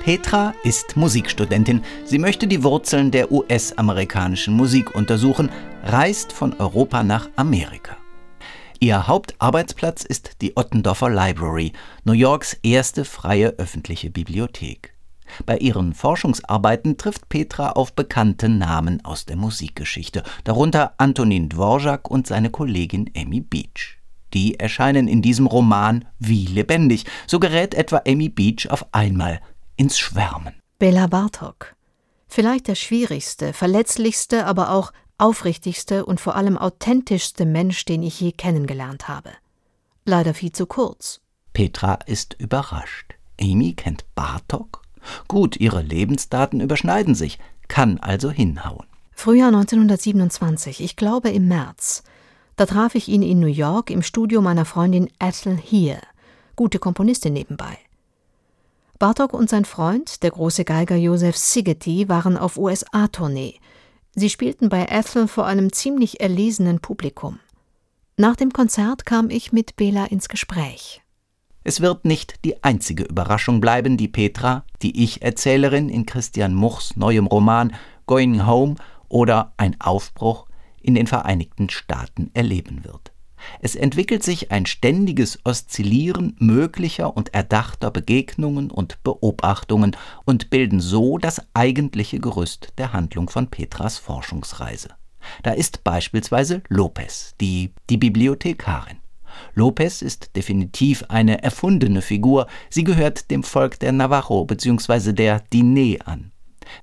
Petra ist Musikstudentin. Sie möchte die Wurzeln der US-amerikanischen Musik untersuchen, reist von Europa nach Amerika. Ihr Hauptarbeitsplatz ist die Ottendorfer Library, New Yorks erste freie öffentliche Bibliothek. Bei ihren Forschungsarbeiten trifft Petra auf bekannte Namen aus der Musikgeschichte, darunter Antonin Dvorak und seine Kollegin Amy Beach. Die erscheinen in diesem Roman wie lebendig. So gerät etwa Amy Beach auf einmal ins Schwärmen. Bela Bartok. Vielleicht der schwierigste, verletzlichste, aber auch aufrichtigste und vor allem authentischste Mensch, den ich je kennengelernt habe. Leider viel zu kurz. Petra ist überrascht. Amy kennt Bartok? Gut, ihre Lebensdaten überschneiden sich, kann also hinhauen. Frühjahr 1927, ich glaube im März. Da traf ich ihn in New York im Studio meiner Freundin Ethel Heer, gute Komponistin nebenbei. Bartok und sein Freund, der große Geiger Joseph Sigeti, waren auf USA-Tournee. Sie spielten bei Ethel vor einem ziemlich erlesenen Publikum. Nach dem Konzert kam ich mit Bela ins Gespräch. Es wird nicht die einzige Überraschung bleiben, die Petra, die Ich-Erzählerin in Christian Muchs neuem Roman Going Home oder Ein Aufbruch in den Vereinigten Staaten erleben wird. Es entwickelt sich ein ständiges Oszillieren möglicher und erdachter Begegnungen und Beobachtungen und bilden so das eigentliche Gerüst der Handlung von Petras Forschungsreise. Da ist beispielsweise Lopez, die, die Bibliothekarin. Lopez ist definitiv eine erfundene Figur, sie gehört dem Volk der Navajo bzw. der Diné an.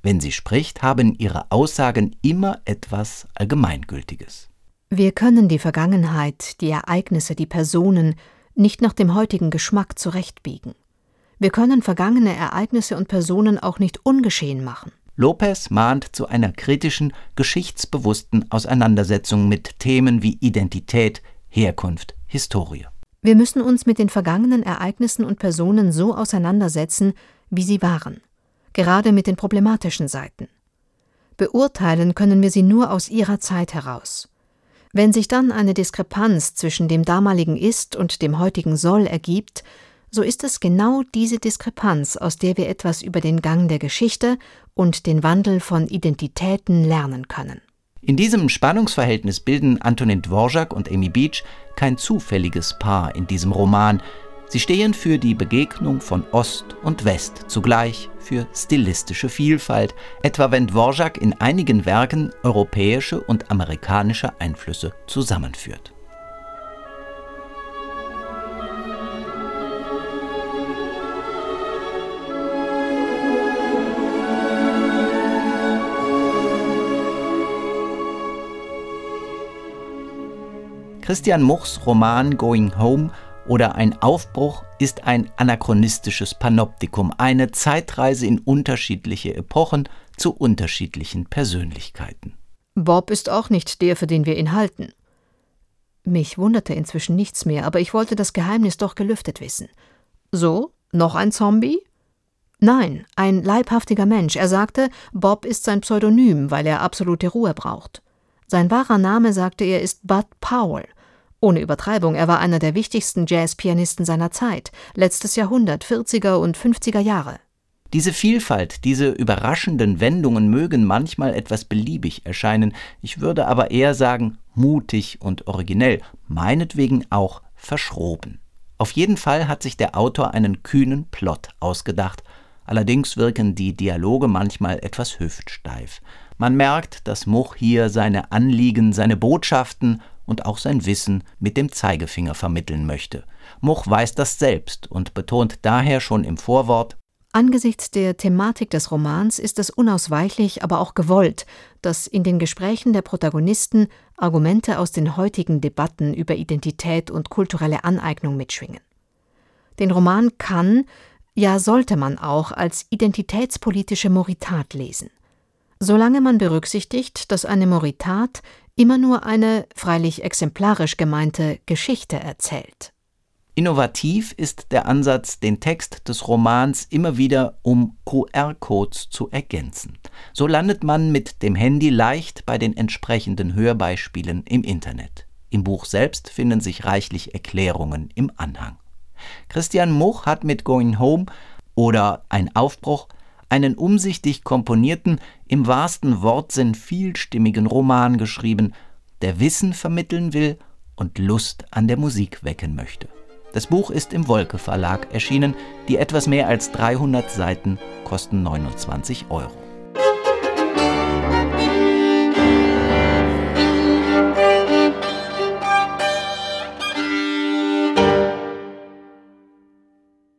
Wenn sie spricht, haben ihre Aussagen immer etwas Allgemeingültiges. Wir können die Vergangenheit, die Ereignisse, die Personen nicht nach dem heutigen Geschmack zurechtbiegen. Wir können vergangene Ereignisse und Personen auch nicht ungeschehen machen. Lopez mahnt zu einer kritischen, geschichtsbewussten Auseinandersetzung mit Themen wie Identität, Herkunft, Historie. Wir müssen uns mit den vergangenen Ereignissen und Personen so auseinandersetzen, wie sie waren, gerade mit den problematischen Seiten. Beurteilen können wir sie nur aus ihrer Zeit heraus. Wenn sich dann eine Diskrepanz zwischen dem damaligen Ist und dem heutigen Soll ergibt, so ist es genau diese Diskrepanz, aus der wir etwas über den Gang der Geschichte und den Wandel von Identitäten lernen können. In diesem Spannungsverhältnis bilden Antonin Dvorak und Amy Beach kein zufälliges Paar in diesem Roman, Sie stehen für die Begegnung von Ost und West, zugleich für stilistische Vielfalt, etwa wenn Dvorak in einigen Werken europäische und amerikanische Einflüsse zusammenführt. Christian Muchs Roman Going Home oder ein Aufbruch ist ein anachronistisches Panoptikum, eine Zeitreise in unterschiedliche Epochen zu unterschiedlichen Persönlichkeiten. Bob ist auch nicht der, für den wir ihn halten. Mich wunderte inzwischen nichts mehr, aber ich wollte das Geheimnis doch gelüftet wissen. So, noch ein Zombie? Nein, ein leibhaftiger Mensch. Er sagte, Bob ist sein Pseudonym, weil er absolute Ruhe braucht. Sein wahrer Name, sagte er, ist Bud Powell. Ohne Übertreibung, er war einer der wichtigsten Jazzpianisten seiner Zeit, letztes Jahrhundert, 40er und 50er Jahre. Diese Vielfalt, diese überraschenden Wendungen mögen manchmal etwas beliebig erscheinen, ich würde aber eher sagen mutig und originell, meinetwegen auch verschroben. Auf jeden Fall hat sich der Autor einen kühnen Plot ausgedacht, allerdings wirken die Dialoge manchmal etwas hüftsteif. Man merkt, dass Much hier seine Anliegen, seine Botschaften und auch sein Wissen mit dem Zeigefinger vermitteln möchte. Much weiß das selbst und betont daher schon im Vorwort Angesichts der Thematik des Romans ist es unausweichlich, aber auch gewollt, dass in den Gesprächen der Protagonisten Argumente aus den heutigen Debatten über Identität und kulturelle Aneignung mitschwingen. Den Roman kann, ja sollte man auch als identitätspolitische Moritat lesen. Solange man berücksichtigt, dass eine Moritat immer nur eine, freilich exemplarisch gemeinte, Geschichte erzählt. Innovativ ist der Ansatz, den Text des Romans immer wieder um QR-Codes zu ergänzen. So landet man mit dem Handy leicht bei den entsprechenden Hörbeispielen im Internet. Im Buch selbst finden sich reichlich Erklärungen im Anhang. Christian Much hat mit Going Home Oder ein Aufbruch, einen umsichtig komponierten, im wahrsten Wortsinn vielstimmigen Roman geschrieben, der Wissen vermitteln will und Lust an der Musik wecken möchte. Das Buch ist im Wolke Verlag erschienen. Die etwas mehr als 300 Seiten kosten 29 Euro.